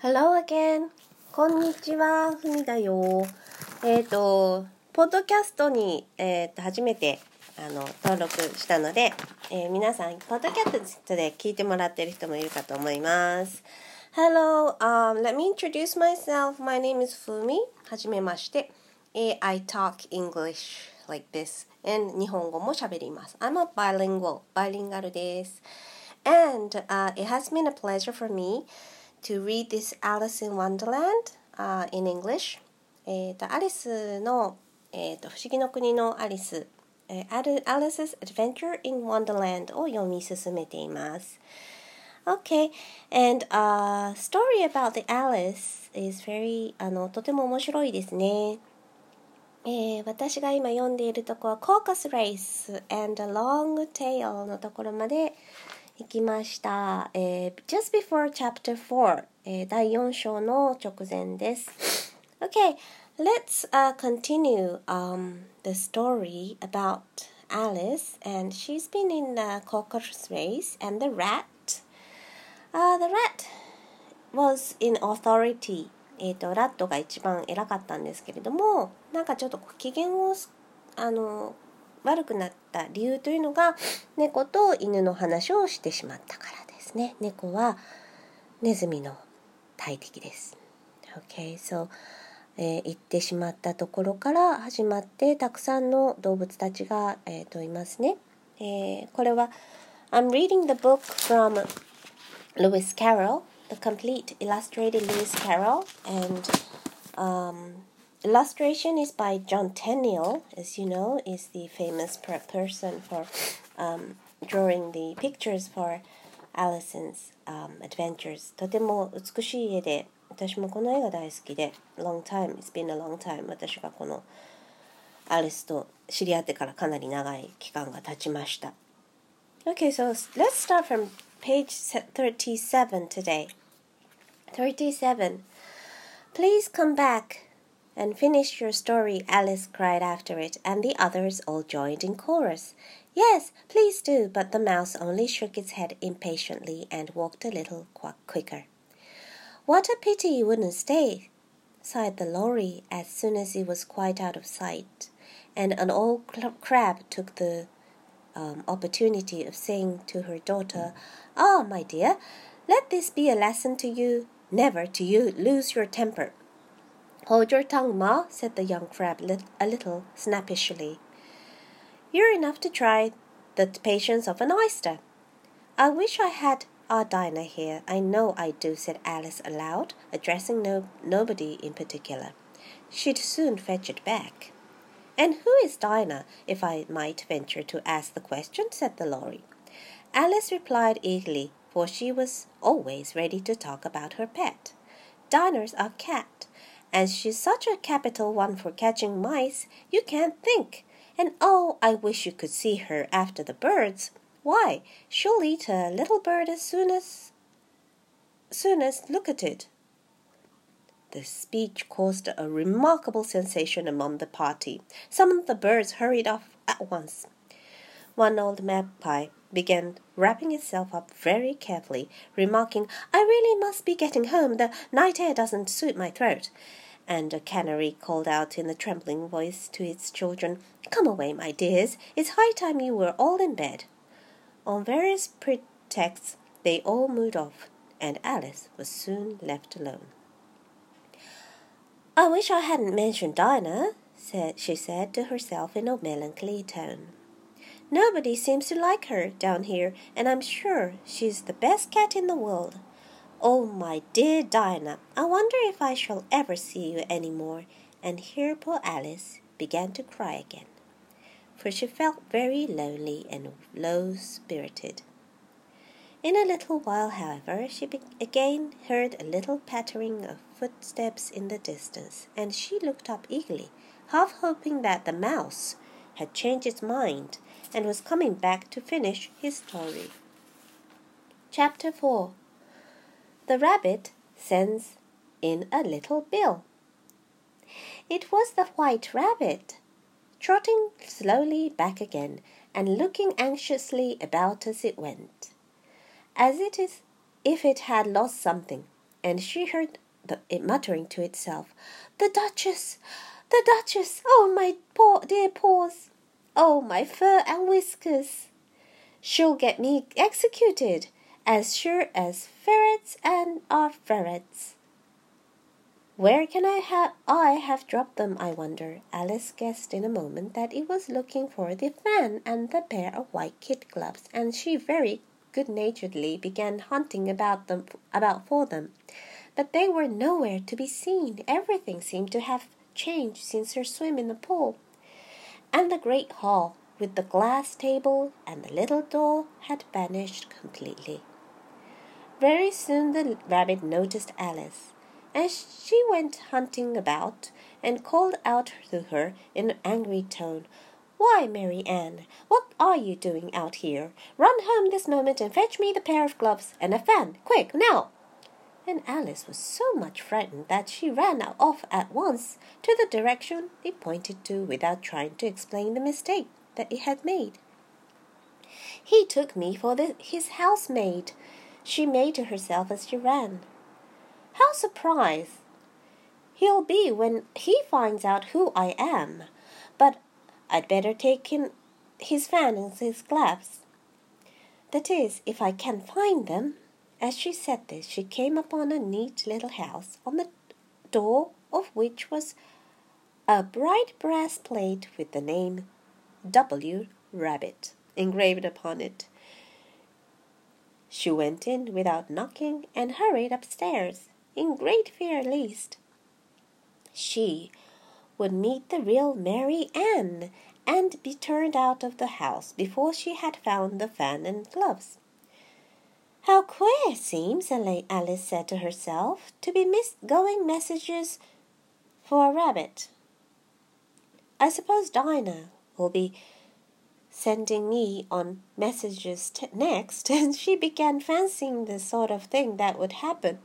Hello again! こんにちは、ふみだよ。えっ、ー、と、ポッドキャストに、えー、と初めてあの登録したので、えー、皆さん、ポッドキャストで聞いてもらってる人もいるかと思います。Hello, um, let me introduce myself. My name is Fumi. はじめまして。I talk English like this. And 日本語も喋ります。I'm a bilingual. バイリンガルです。And、uh, it has been a pleasure for me to read this Alice in Wonderland、uh, in English えっ、とアリスの、えーと、不思議の国のアリス、えー、Alice's Adventure in Wonderland を読み進めています Okay, and a story about the Alice is very あのとても面白いですね。えー、私が今読んでいるとこは Caucus Race and a Long Tail のところまで行きました。えー、just before chapter 4、えー、第4章の直前です。Okay, let's、uh, continue、um, the story about Alice and she's been in the cockroach race and the rat. Uh, the rat was in authority. えっ、と、ラットが一番偉かったんですけれども、なんかちょっと機嫌をあの悪くなった理由というのが猫と犬の話をしてしまったからですね。猫はネズミの大敵です。Okay, so えー、行ってしまったところから始まってたくさんの動物たちが、えー、といますね。えー、これは I'm reading the book from Lewis Carroll, the complete illustrated Lewis Carroll, and um, illustration is by John Tenniel, as you know, is the famous per person for um, drawing the pictures for Allison's um, adventures. とても美しい絵で、私もこの絵が大好きで、long time, it's been a long time 私がこのアリスと知り合ってからかなり長い期間が経ちました。Okay, so let's start from page 37 today. 37. Please come back. and finish your story, Alice cried after it, and the others all joined in chorus. Yes, please do, but the mouse only shook its head impatiently and walked a little quicker. What a pity you wouldn't stay, sighed the Lory as soon as it was quite out of sight, and an old crab took the um, opportunity of saying to her daughter, Ah, my dear, let this be a lesson to you, never to you lose your temper. Hold your tongue, Ma, said the young crab a little snappishly. You're enough to try the patience of an oyster. I wish I had our Dinah here. I know I do, said Alice aloud, addressing no, nobody in particular. She'd soon fetch it back. And who is Dinah, if I might venture to ask the question? said the Lory. Alice replied eagerly, for she was always ready to talk about her pet. Dinah's our cat, and she's such a capital one for catching mice, you can't think. And oh, I wish you could see her after the birds. Why, she'll eat a little bird as soon as soon as look at it. The speech caused a remarkable sensation among the party. Some of the birds hurried off at once. One old magpie began wrapping itself up very carefully, remarking, I really must be getting home. The night air doesn't suit my throat. And a canary called out in a trembling voice to its children, Come away, my dears. It's high time you were all in bed. On various pretexts, they all moved off, and Alice was soon left alone. I wish I hadn't mentioned Dinah, said she said to herself in a melancholy tone. Nobody seems to like her down here, and I'm sure she's the best cat in the world. Oh, my dear Dinah, I wonder if I shall ever see you any more. And here poor Alice began to cry again, for she felt very lonely and low spirited. In a little while, however, she again heard a little pattering of footsteps in the distance, and she looked up eagerly, half hoping that the mouse had changed its mind and was coming back to finish his story. Chapter 4 The Rabbit Sends in a Little Bill. It was the White Rabbit, trotting slowly back again and looking anxiously about as it went, as it is if it had lost something. and she heard it muttering to itself, The Duchess! The Duchess! Oh, my poor dear paws! Oh, my fur and whiskers! She'll get me executed, as sure as ferrets and are ferrets. Where can I have I have dropped them, I wonder? Alice guessed in a moment that it was looking for the fan and the pair of white kid gloves, and she very good naturedly began hunting about them about for them. But they were nowhere to be seen. Everything seemed to have changed since her swim in the pool. And the great hall, with the glass table and the little doll, had vanished completely. Very soon the rabbit noticed Alice, and she went hunting about and called out to her in an angry tone, Why, Mary Ann, what are you doing out here? Run home this moment and fetch me the pair of gloves and a fan, quick, now! And Alice was so much frightened that she ran off at once to the direction he pointed to without trying to explain the mistake that he had made. He took me for the, his housemaid, she made to herself as she ran. How surprised he'll be when he finds out who I am. But I'd better take him his fan and his gloves. That is, if I can find them. As she said this, she came upon a neat little house, on the door of which was a bright brass plate with the name W. Rabbit engraved upon it. She went in without knocking and hurried upstairs, in great fear lest she would meet the real Mary Ann and be turned out of the house before she had found the fan and gloves. How queer it seems, Alice said to herself, to be going messages for a rabbit. I suppose Dinah will be sending me on messages next, and she began fancying the sort of thing that would happen.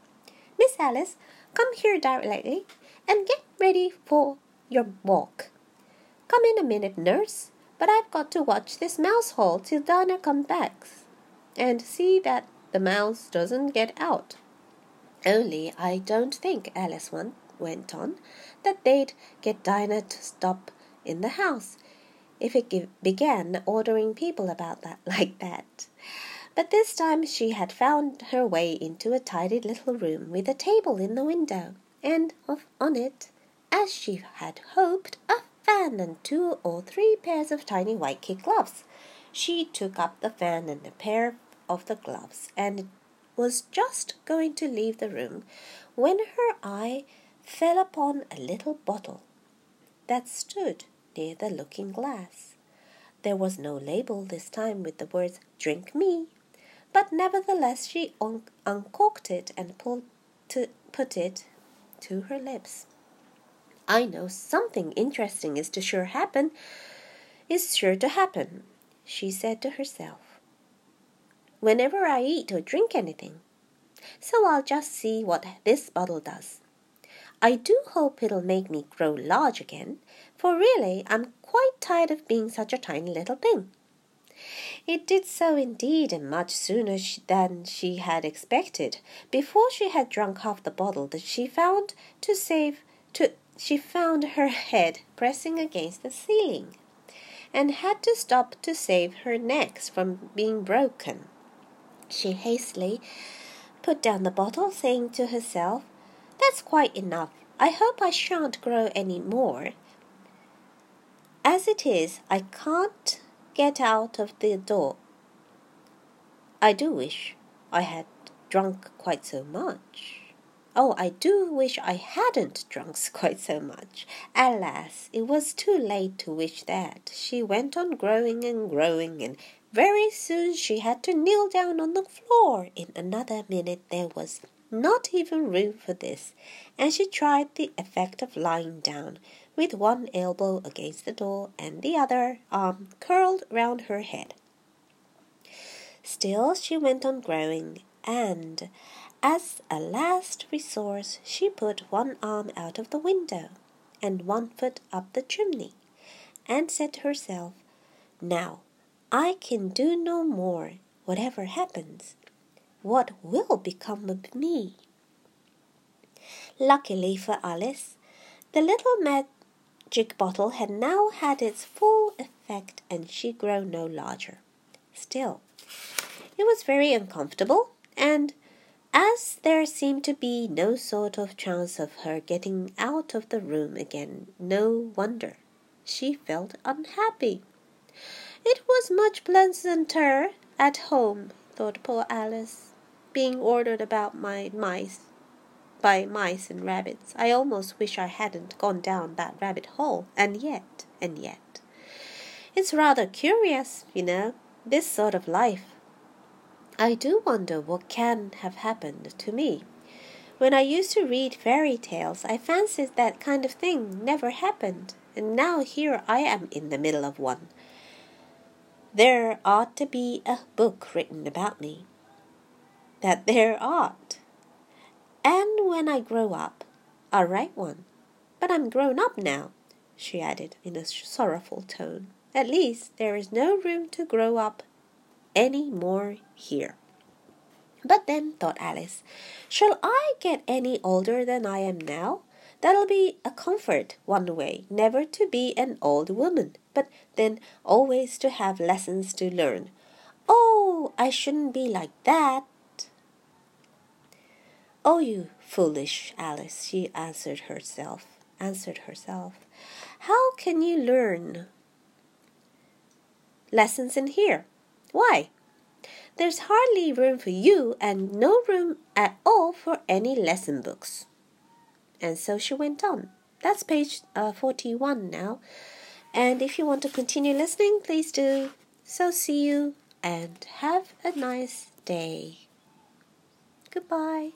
Miss Alice, come here directly and get ready for your walk. Come in a minute, nurse, but I've got to watch this mouse hole till Dinah comes back and see that the mouse doesn't get out. Only I don't think, Alice one, went on, that they'd get Dinah to stop in the house if it give, began ordering people about that like that. But this time she had found her way into a tidy little room with a table in the window, and of, on it, as she had hoped, a fan and two or three pairs of tiny white kid gloves. She took up the fan and a pair of the gloves and was just going to leave the room when her eye fell upon a little bottle that stood near the looking glass. There was no label this time with the words Drink Me, but nevertheless she un- uncorked it and pulled to put it to her lips. I know something interesting is to sure happen, is sure to happen, she said to herself. Whenever I eat or drink anything. So I'll just see what this bottle does. I do hope it'll make me grow large again, for really I'm quite tired of being such a tiny little thing. It did so indeed, and much sooner than she had expected. Before she had drunk half the bottle, that she found to save to she found her head pressing against the ceiling, and had to stop to save her neck from being broken. She hastily put down the bottle, saying to herself, that's quite enough. I hope I shan't grow any more. As it is, I can't get out of the door. I do wish I had drunk quite so much. Oh, I do wish I hadn't drunk quite so much. Alas, it was too late to wish that. She went on growing and growing, and very soon she had to kneel down on the floor. In another minute there was not even room for this, and she tried the effect of lying down, with one elbow against the door and the other arm curled round her head. Still she went on growing, and as a last resource she put one arm out of the window and one foot up the chimney, and said to herself, Now I can do no more, whatever happens what will become of me? Luckily for Alice, the little magic bottle had now had its full effect and she grew no larger. Still, it was very uncomfortable, and as there seemed to be no sort of chance of her getting out of the room again, no wonder she felt unhappy. It was much pleasanter at home, thought poor Alice, being ordered about my mice by mice and rabbits. I almost wish I hadn't gone down that rabbit hole, and yet, and yet. It's rather curious, you know, this sort of life. I do wonder what can have happened to me. When I used to read fairy tales, I fancied that kind of thing never happened, and now here I am in the middle of one. There ought to be a book written about me. That there ought. And when I grow up, I'll write one. But I'm grown up now, she added in a sorrowful tone. At least there is no room to grow up any more here. But then, thought Alice, shall I get any older than I am now? That'll be a comfort one way, never to be an old woman, but then always to have lessons to learn. Oh, I shouldn't be like that. Oh, you foolish Alice, she answered herself, answered herself. How can you learn lessons in here? Why? There's hardly room for you and no room at all for any lesson books. And so she went on. That's page uh, 41 now. And if you want to continue listening, please do. So see you and have a nice day. Goodbye.